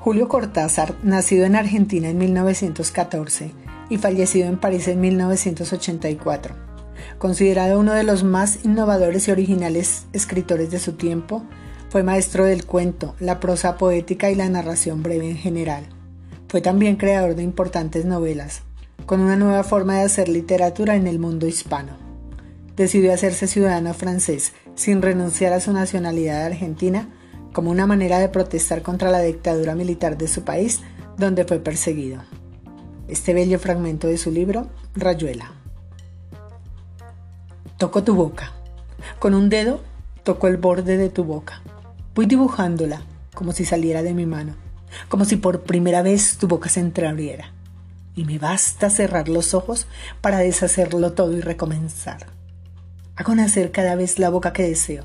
Julio Cortázar, nacido en Argentina en 1914 y fallecido en París en 1984, considerado uno de los más innovadores y originales escritores de su tiempo, fue maestro del cuento, la prosa poética y la narración breve en general. Fue también creador de importantes novelas, con una nueva forma de hacer literatura en el mundo hispano. Decidió hacerse ciudadano francés sin renunciar a su nacionalidad argentina como una manera de protestar contra la dictadura militar de su país, donde fue perseguido. Este bello fragmento de su libro, Rayuela. Toco tu boca. Con un dedo toco el borde de tu boca. Voy dibujándola como si saliera de mi mano, como si por primera vez tu boca se entreabriera. Y me basta cerrar los ojos para deshacerlo todo y recomenzar. Hago nacer cada vez la boca que deseo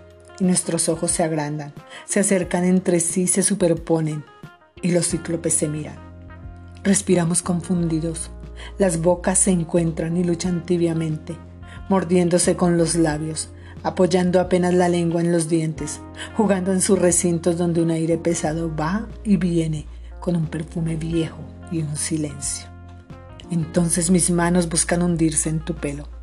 y nuestros ojos se agrandan, se acercan entre sí, se superponen y los cíclopes se miran. Respiramos confundidos, las bocas se encuentran y luchan tibiamente, mordiéndose con los labios, apoyando apenas la lengua en los dientes, jugando en sus recintos donde un aire pesado va y viene con un perfume viejo y un silencio. Entonces mis manos buscan hundirse en tu pelo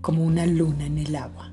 como una luna en el agua.